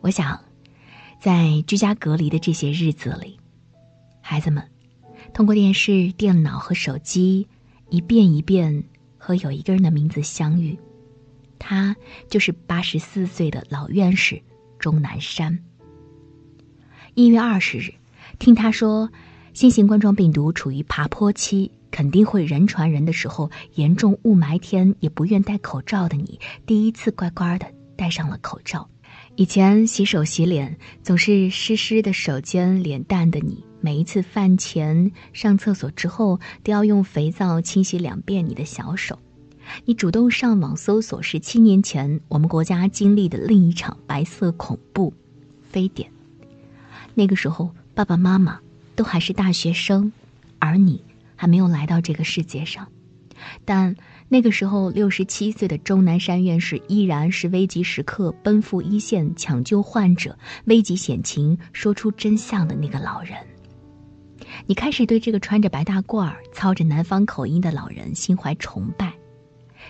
我想，在居家隔离的这些日子里，孩子们通过电视、电脑和手机，一遍一遍和有一个人的名字相遇，他就是八十四岁的老院士钟南山。一月二十日，听他说，新型冠状病毒处于爬坡期，肯定会人传人的时候，严重雾霾天也不愿戴口罩的你，第一次乖乖的戴上了口罩。以前洗手洗脸总是湿湿的手尖脸蛋的你，每一次饭前、上厕所之后都要用肥皂清洗两遍你的小手。你主动上网搜索是七年前我们国家经历的另一场白色恐怖——非典。那个时候，爸爸妈妈都还是大学生，而你还没有来到这个世界上。但那个时候，六十七岁的钟南山院士依然是危急时刻奔赴一线抢救患者、危急险情说出真相的那个老人。你开始对这个穿着白大褂、操着南方口音的老人心怀崇拜。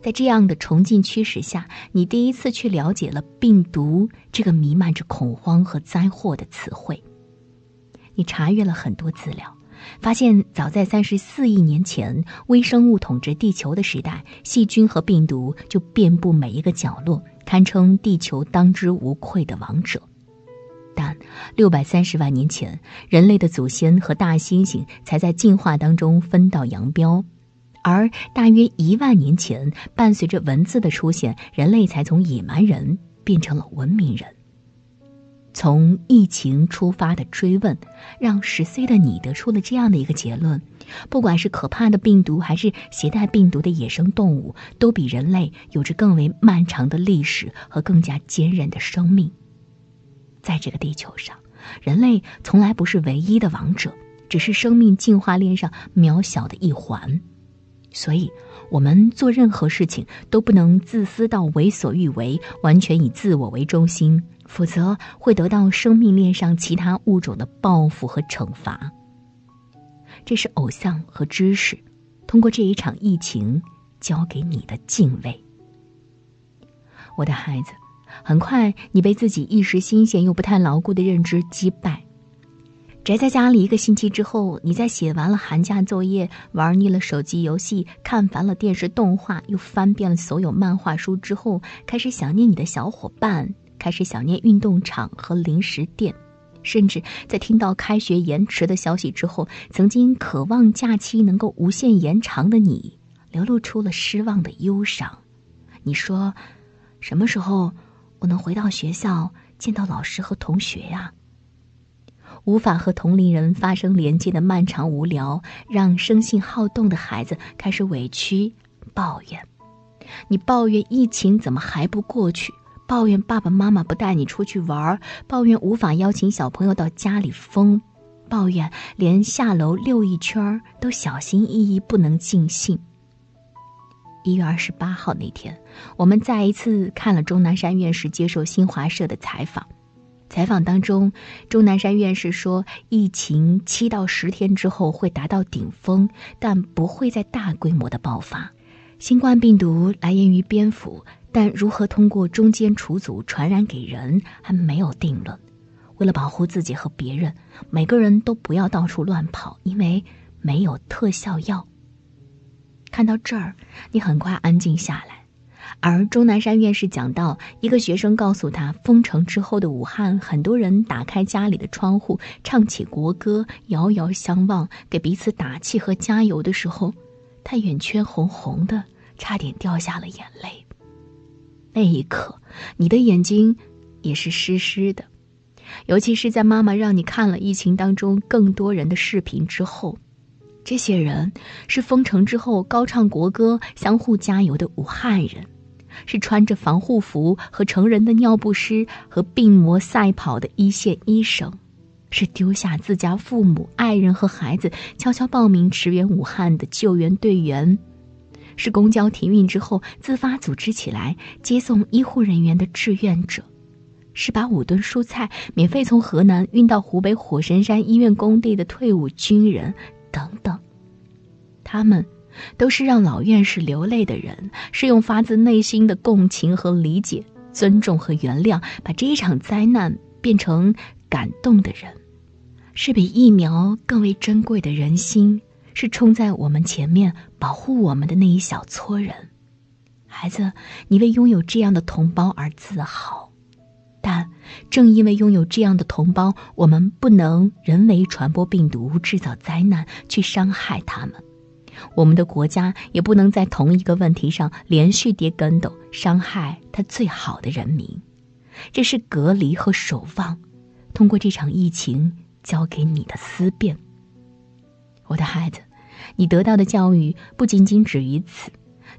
在这样的崇敬驱使下，你第一次去了解了病毒这个弥漫着恐慌和灾祸的词汇。你查阅了很多资料，发现早在三十四亿年前，微生物统治地球的时代，细菌和病毒就遍布每一个角落，堪称地球当之无愧的王者。但六百三十万年前，人类的祖先和大猩猩才在进化当中分道扬镳，而大约一万年前，伴随着文字的出现，人类才从野蛮人变成了文明人。从疫情出发的追问，让十岁的你得出了这样的一个结论：不管是可怕的病毒，还是携带病毒的野生动物，都比人类有着更为漫长的历史和更加坚韧的生命。在这个地球上，人类从来不是唯一的王者，只是生命进化链上渺小的一环。所以，我们做任何事情都不能自私到为所欲为，完全以自我为中心。否则会得到生命链上其他物种的报复和惩罚。这是偶像和知识通过这一场疫情教给你的敬畏。我的孩子，很快你被自己一时新鲜又不太牢固的认知击败。宅在家里一个星期之后，你在写完了寒假作业、玩腻了手机游戏、看烦了电视动画、又翻遍了所有漫画书之后，开始想念你的小伙伴。开始想念运动场和零食店，甚至在听到开学延迟的消息之后，曾经渴望假期能够无限延长的你，流露出了失望的忧伤。你说：“什么时候我能回到学校见到老师和同学呀？”无法和同龄人发生连接的漫长无聊，让生性好动的孩子开始委屈抱怨。你抱怨疫情怎么还不过去？抱怨爸爸妈妈不带你出去玩，抱怨无法邀请小朋友到家里疯，抱怨连下楼溜一圈都小心翼翼不能尽兴。一月二十八号那天，我们再一次看了钟南山院士接受新华社的采访。采访当中，钟南山院士说，疫情七到十天之后会达到顶峰，但不会再大规模的爆发。新冠病毒来源于蝙蝠。但如何通过中间处组传染给人还没有定论。为了保护自己和别人，每个人都不要到处乱跑，因为没有特效药。看到这儿，你很快安静下来。而钟南山院士讲到，一个学生告诉他，封城之后的武汉，很多人打开家里的窗户，唱起国歌，遥遥相望，给彼此打气和加油的时候，他眼圈红红的，差点掉下了眼泪。那一刻，你的眼睛也是湿湿的，尤其是在妈妈让你看了疫情当中更多人的视频之后，这些人是封城之后高唱国歌、相互加油的武汉人，是穿着防护服和成人的尿不湿和病魔赛跑的一线医生，是丢下自家父母、爱人和孩子悄悄报名驰援武汉的救援队员。是公交停运之后自发组织起来接送医护人员的志愿者，是把五吨蔬菜免费从河南运到湖北火神山医院工地的退伍军人等等，他们都是让老院士流泪的人，是用发自内心的共情和理解尊重和原谅，把这一场灾难变成感动的人，是比疫苗更为珍贵的人心，是冲在我们前面保护我们的那一小撮人。孩子，你为拥有这样的同胞而自豪，但正因为拥有这样的同胞，我们不能人为传播病毒、制造灾难，去伤害他们。我们的国家也不能在同一个问题上连续跌跟斗，伤害他最好的人民。这是隔离和守望，通过这场疫情教给你的思辨。我的孩子，你得到的教育不仅仅止于此。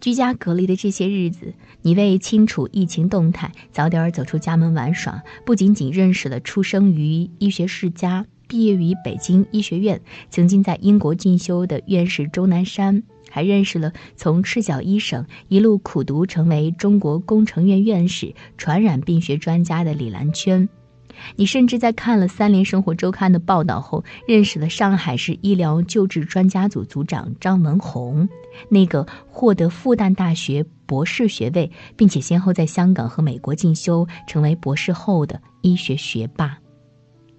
居家隔离的这些日子，你为清楚疫情动态，早点走出家门玩耍，不仅仅认识了出生于医学世家、毕业于北京医学院、曾经在英国进修的院士钟南山，还认识了从赤脚医生一路苦读成为中国工程院院士、传染病学专家的李兰娟。你甚至在看了《三联生活周刊》的报道后，认识了上海市医疗救治专家组组长张文宏，那个获得复旦大学博士学位，并且先后在香港和美国进修，成为博士后的医学学霸。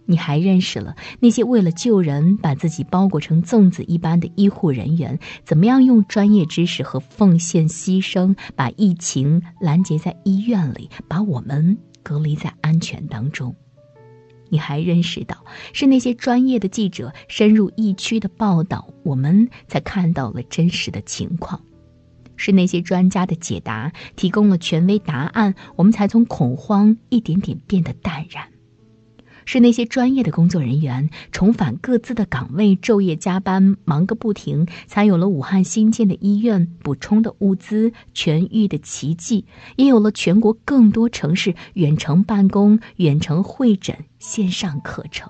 你还认识了那些为了救人把自己包裹成粽子一般的医护人员，怎么样用专业知识和奉献牺牲，把疫情拦截在医院里，把我们隔离在安全当中。你还认识到，是那些专业的记者深入疫区的报道，我们才看到了真实的情况；是那些专家的解答提供了权威答案，我们才从恐慌一点点变得淡然。是那些专业的工作人员重返各自的岗位，昼夜加班，忙个不停，才有了武汉新建的医院、补充的物资、痊愈的奇迹，也有了全国更多城市远程办公、远程会诊、线上课程。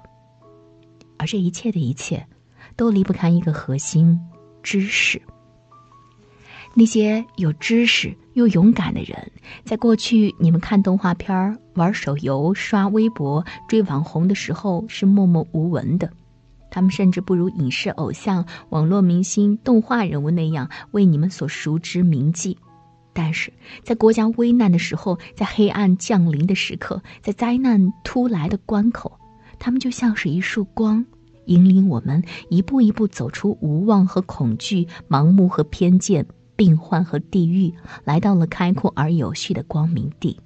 而这一切的一切，都离不开一个核心：知识。那些有知识又勇敢的人，在过去你们看动画片、玩手游、刷微博、追网红的时候是默默无闻的，他们甚至不如影视偶像、网络明星、动画人物那样为你们所熟知铭记。但是在国家危难的时候，在黑暗降临的时刻，在灾难突来的关口，他们就像是一束光，引领我们一步一步走出无望和恐惧、盲目和偏见。病患和地狱来到了开阔而有序的光明地。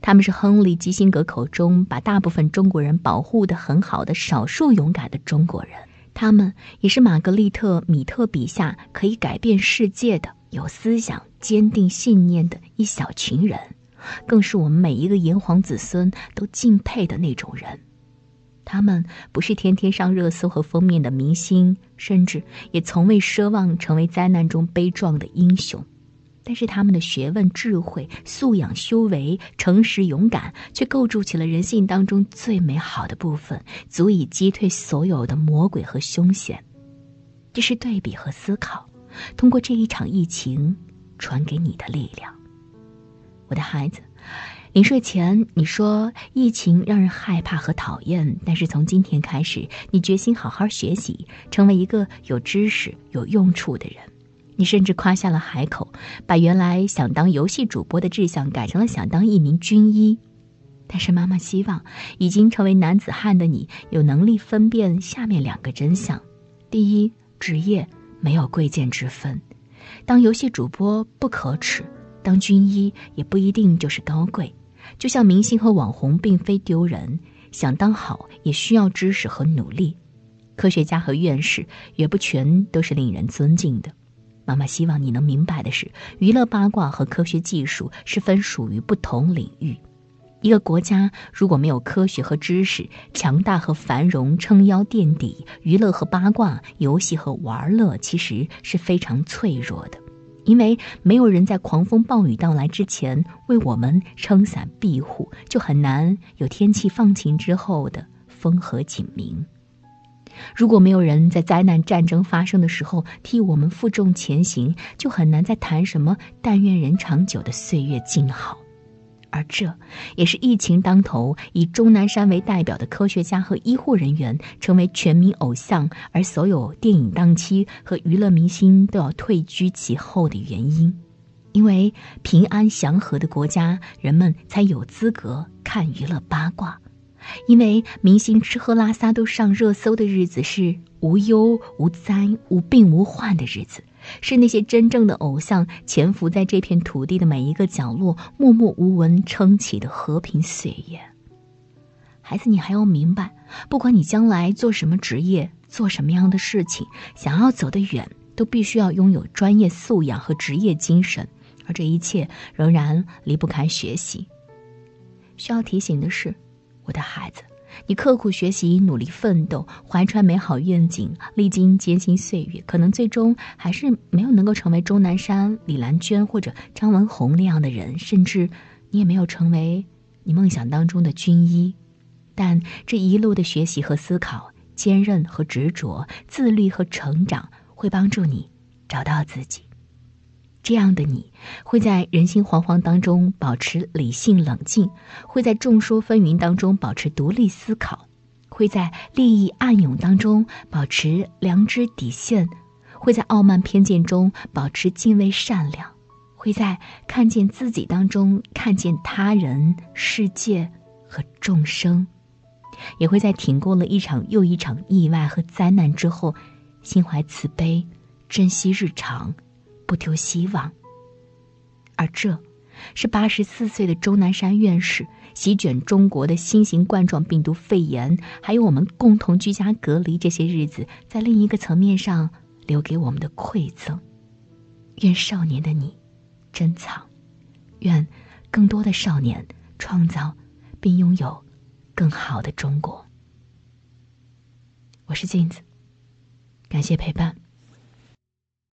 他们是亨利·基辛格口中把大部分中国人保护的很好的少数勇敢的中国人。他们也是玛格丽特·米特笔下可以改变世界的有思想、坚定信念的一小群人，更是我们每一个炎黄子孙都敬佩的那种人。他们不是天天上热搜和封面的明星，甚至也从未奢望成为灾难中悲壮的英雄，但是他们的学问、智慧、素养、修为、诚实、勇敢，却构筑起了人性当中最美好的部分，足以击退所有的魔鬼和凶险。这是对比和思考，通过这一场疫情传给你的力量，我的孩子。临睡前，你说疫情让人害怕和讨厌，但是从今天开始，你决心好好学习，成为一个有知识、有用处的人。你甚至夸下了海口，把原来想当游戏主播的志向改成了想当一名军医。但是妈妈希望，已经成为男子汉的你，有能力分辨下面两个真相：第一，职业没有贵贱之分，当游戏主播不可耻，当军医也不一定就是高贵。就像明星和网红并非丢人，想当好也需要知识和努力。科学家和院士也不全都是令人尊敬的。妈妈希望你能明白的是，娱乐八卦和科学技术是分属于不同领域。一个国家如果没有科学和知识，强大和繁荣撑腰垫底，娱乐和八卦、游戏和玩乐其实是非常脆弱的。因为没有人在狂风暴雨到来之前为我们撑伞庇护，就很难有天气放晴之后的风和景明。如果没有人在灾难战争发生的时候替我们负重前行，就很难再谈什么“但愿人长久”的岁月静好。而这也是疫情当头，以钟南山为代表的科学家和医护人员成为全民偶像，而所有电影档期和娱乐明星都要退居其后的原因。因为平安祥和的国家，人们才有资格看娱乐八卦；因为明星吃喝拉撒都上热搜的日子是无忧无灾、无病无患的日子，是那些真正的偶像潜伏在这片土地的每一个角落，默默无闻撑起的和平岁月。孩子，你还要明白，不管你将来做什么职业，做什么样的事情，想要走得远，都必须要拥有专业素养和职业精神。而这一切仍然离不开学习。需要提醒的是，我的孩子，你刻苦学习、努力奋斗、怀揣美好愿景、历经艰辛岁月，可能最终还是没有能够成为钟南山、李兰娟或者张文红那样的人，甚至你也没有成为你梦想当中的军医。但这一路的学习和思考、坚韧和执着、自律和成长，会帮助你找到自己。这样的你会在人心惶惶当中保持理性冷静，会在众说纷纭当中保持独立思考，会在利益暗涌当中保持良知底线，会在傲慢偏见中保持敬畏善良，会在看见自己当中看见他人、世界和众生，也会在挺过了一场又一场意外和灾难之后，心怀慈悲，珍惜日常。不丢希望，而这，是八十四岁的钟南山院士席卷中国的新型冠状病毒肺炎，还有我们共同居家隔离这些日子，在另一个层面上留给我们的馈赠。愿少年的你珍藏，愿更多的少年创造并拥有更好的中国。我是镜子，感谢陪伴。